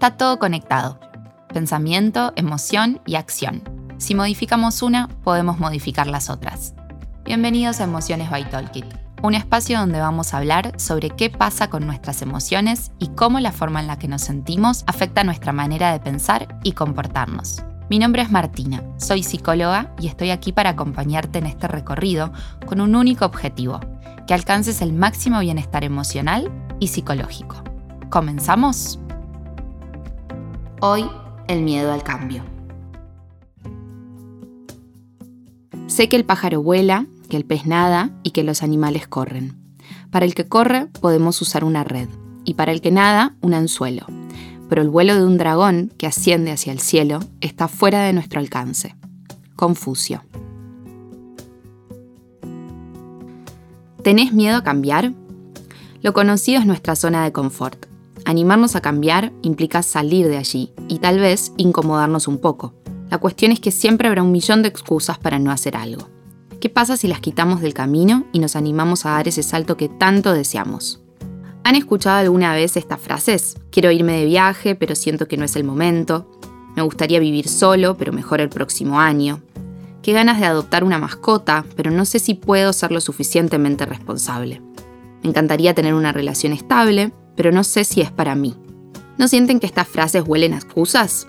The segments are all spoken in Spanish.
Está todo conectado. Pensamiento, emoción y acción. Si modificamos una, podemos modificar las otras. Bienvenidos a Emociones by Talkit, un espacio donde vamos a hablar sobre qué pasa con nuestras emociones y cómo la forma en la que nos sentimos afecta nuestra manera de pensar y comportarnos. Mi nombre es Martina, soy psicóloga y estoy aquí para acompañarte en este recorrido con un único objetivo, que alcances el máximo bienestar emocional y psicológico. ¿Comenzamos? Hoy, el miedo al cambio. Sé que el pájaro vuela, que el pez nada y que los animales corren. Para el que corre podemos usar una red y para el que nada un anzuelo. Pero el vuelo de un dragón que asciende hacia el cielo está fuera de nuestro alcance. Confucio. ¿Tenés miedo a cambiar? Lo conocido es nuestra zona de confort. Animarnos a cambiar implica salir de allí y tal vez incomodarnos un poco. La cuestión es que siempre habrá un millón de excusas para no hacer algo. ¿Qué pasa si las quitamos del camino y nos animamos a dar ese salto que tanto deseamos? ¿Han escuchado alguna vez estas frases? Quiero irme de viaje, pero siento que no es el momento. Me gustaría vivir solo, pero mejor el próximo año. Qué ganas de adoptar una mascota, pero no sé si puedo ser lo suficientemente responsable. Me encantaría tener una relación estable, pero no sé si es para mí. ¿No sienten que estas frases huelen a excusas?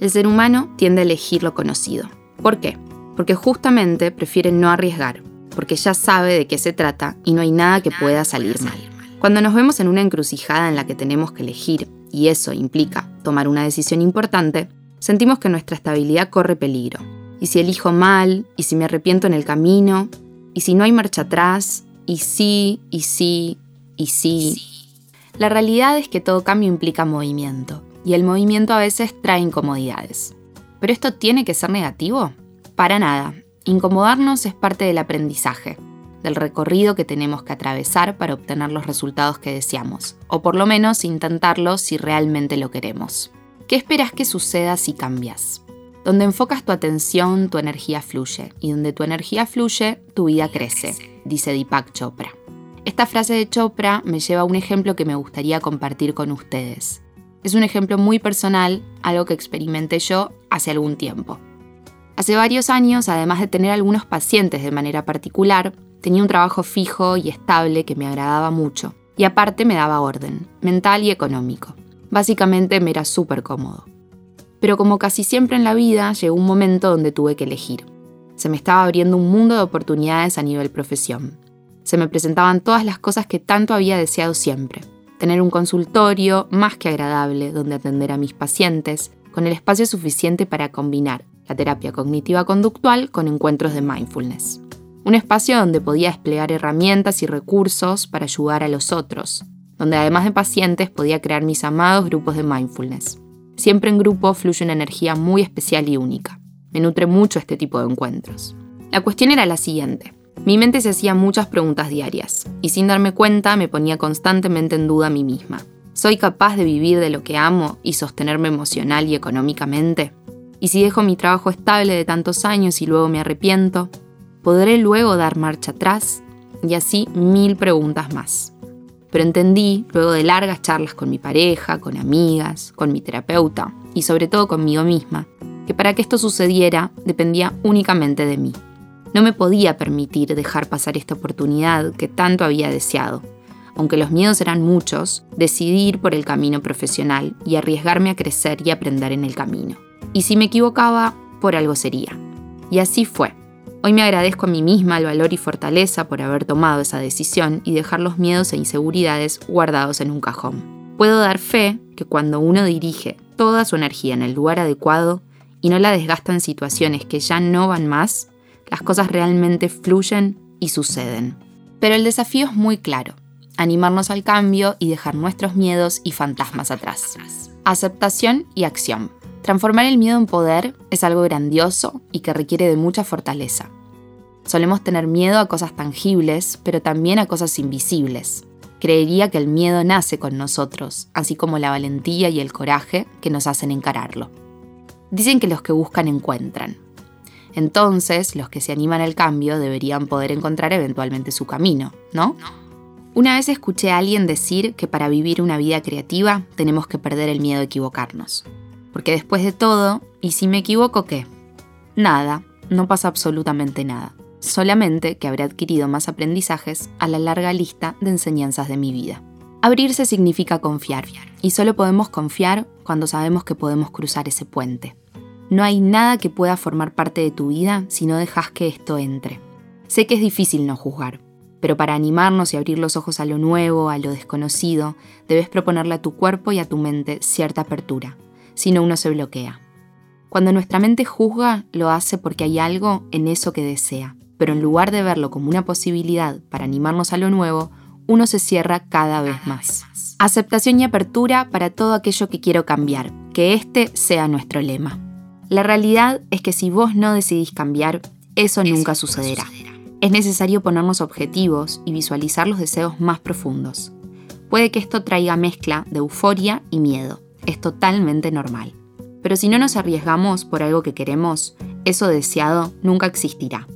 El ser humano tiende a elegir lo conocido. ¿Por qué? Porque justamente prefiere no arriesgar, porque ya sabe de qué se trata y no hay nada que pueda salir mal. Cuando nos vemos en una encrucijada en la que tenemos que elegir, y eso implica tomar una decisión importante, sentimos que nuestra estabilidad corre peligro. ¿Y si elijo mal? ¿Y si me arrepiento en el camino? ¿Y si no hay marcha atrás? ¿Y sí? ¿Y sí? ¿Y sí? La realidad es que todo cambio implica movimiento, y el movimiento a veces trae incomodidades. ¿Pero esto tiene que ser negativo? Para nada. Incomodarnos es parte del aprendizaje, del recorrido que tenemos que atravesar para obtener los resultados que deseamos, o por lo menos intentarlo si realmente lo queremos. ¿Qué esperas que suceda si cambias? Donde enfocas tu atención, tu energía fluye, y donde tu energía fluye, tu vida crece, dice Deepak Chopra. Esta frase de Chopra me lleva a un ejemplo que me gustaría compartir con ustedes. Es un ejemplo muy personal, algo que experimenté yo hace algún tiempo. Hace varios años, además de tener algunos pacientes de manera particular, tenía un trabajo fijo y estable que me agradaba mucho, y aparte me daba orden, mental y económico. Básicamente me era súper cómodo. Pero como casi siempre en la vida, llegó un momento donde tuve que elegir. Se me estaba abriendo un mundo de oportunidades a nivel profesión se me presentaban todas las cosas que tanto había deseado siempre. Tener un consultorio más que agradable donde atender a mis pacientes, con el espacio suficiente para combinar la terapia cognitiva conductual con encuentros de mindfulness. Un espacio donde podía desplegar herramientas y recursos para ayudar a los otros, donde además de pacientes podía crear mis amados grupos de mindfulness. Siempre en grupo fluye una energía muy especial y única. Me nutre mucho este tipo de encuentros. La cuestión era la siguiente. Mi mente se hacía muchas preguntas diarias, y sin darme cuenta me ponía constantemente en duda a mí misma. ¿Soy capaz de vivir de lo que amo y sostenerme emocional y económicamente? ¿Y si dejo mi trabajo estable de tantos años y luego me arrepiento? ¿Podré luego dar marcha atrás? Y así mil preguntas más. Pero entendí, luego de largas charlas con mi pareja, con amigas, con mi terapeuta y sobre todo conmigo misma, que para que esto sucediera dependía únicamente de mí. No me podía permitir dejar pasar esta oportunidad que tanto había deseado. Aunque los miedos eran muchos, decidí ir por el camino profesional y arriesgarme a crecer y aprender en el camino. Y si me equivocaba, por algo sería. Y así fue. Hoy me agradezco a mí misma el valor y fortaleza por haber tomado esa decisión y dejar los miedos e inseguridades guardados en un cajón. Puedo dar fe que cuando uno dirige toda su energía en el lugar adecuado y no la desgasta en situaciones que ya no van más, las cosas realmente fluyen y suceden. Pero el desafío es muy claro, animarnos al cambio y dejar nuestros miedos y fantasmas atrás. Aceptación y acción. Transformar el miedo en poder es algo grandioso y que requiere de mucha fortaleza. Solemos tener miedo a cosas tangibles, pero también a cosas invisibles. Creería que el miedo nace con nosotros, así como la valentía y el coraje que nos hacen encararlo. Dicen que los que buscan encuentran. Entonces, los que se animan al cambio deberían poder encontrar eventualmente su camino, ¿no? Una vez escuché a alguien decir que para vivir una vida creativa tenemos que perder el miedo a equivocarnos. Porque después de todo, ¿y si me equivoco qué? Nada, no pasa absolutamente nada. Solamente que habré adquirido más aprendizajes a la larga lista de enseñanzas de mi vida. Abrirse significa confiar, y solo podemos confiar cuando sabemos que podemos cruzar ese puente. No hay nada que pueda formar parte de tu vida si no dejas que esto entre. Sé que es difícil no juzgar, pero para animarnos y abrir los ojos a lo nuevo, a lo desconocido, debes proponerle a tu cuerpo y a tu mente cierta apertura, si no uno se bloquea. Cuando nuestra mente juzga, lo hace porque hay algo en eso que desea, pero en lugar de verlo como una posibilidad para animarnos a lo nuevo, uno se cierra cada vez más. Aceptación y apertura para todo aquello que quiero cambiar, que este sea nuestro lema. La realidad es que si vos no decidís cambiar, eso nunca sucederá. Es necesario ponernos objetivos y visualizar los deseos más profundos. Puede que esto traiga mezcla de euforia y miedo. Es totalmente normal. Pero si no nos arriesgamos por algo que queremos, eso deseado nunca existirá.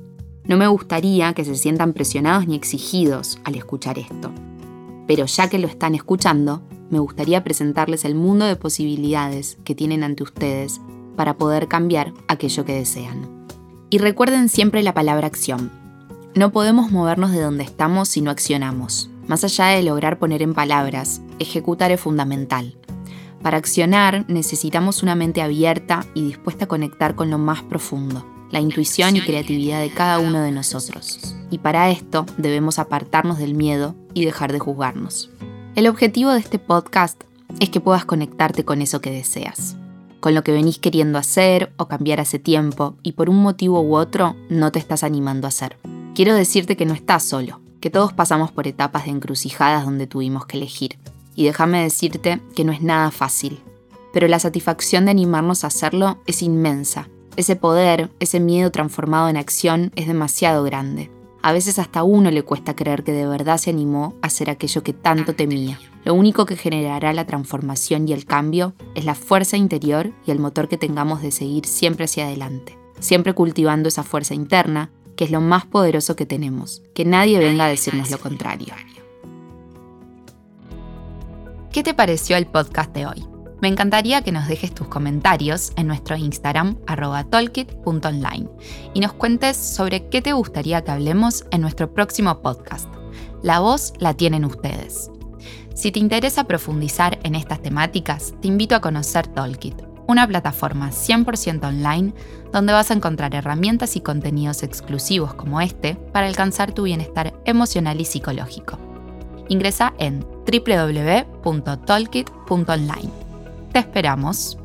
No me gustaría que se sientan presionados ni exigidos al escuchar esto. Pero ya que lo están escuchando, me gustaría presentarles el mundo de posibilidades que tienen ante ustedes para poder cambiar aquello que desean. Y recuerden siempre la palabra acción. No podemos movernos de donde estamos si no accionamos. Más allá de lograr poner en palabras, ejecutar es fundamental. Para accionar necesitamos una mente abierta y dispuesta a conectar con lo más profundo, la intuición y creatividad de cada uno de nosotros. Y para esto debemos apartarnos del miedo y dejar de juzgarnos. El objetivo de este podcast es que puedas conectarte con eso que deseas, con lo que venís queriendo hacer o cambiar hace tiempo y por un motivo u otro no te estás animando a hacer. Quiero decirte que no estás solo, que todos pasamos por etapas de encrucijadas donde tuvimos que elegir. Y déjame decirte que no es nada fácil. Pero la satisfacción de animarnos a hacerlo es inmensa. Ese poder, ese miedo transformado en acción es demasiado grande. A veces hasta a uno le cuesta creer que de verdad se animó a hacer aquello que tanto temía. Lo único que generará la transformación y el cambio es la fuerza interior y el motor que tengamos de seguir siempre hacia adelante, siempre cultivando esa fuerza interna que es lo más poderoso que tenemos, que nadie venga a decirnos lo contrario. ¿Qué te pareció el podcast de hoy? Me encantaría que nos dejes tus comentarios en nuestro Instagram tolkit.online y nos cuentes sobre qué te gustaría que hablemos en nuestro próximo podcast. La voz la tienen ustedes. Si te interesa profundizar en estas temáticas, te invito a conocer Tolkit, una plataforma 100% online donde vas a encontrar herramientas y contenidos exclusivos como este para alcanzar tu bienestar emocional y psicológico. Ingresa en www.tolkit.online. Te esperamos.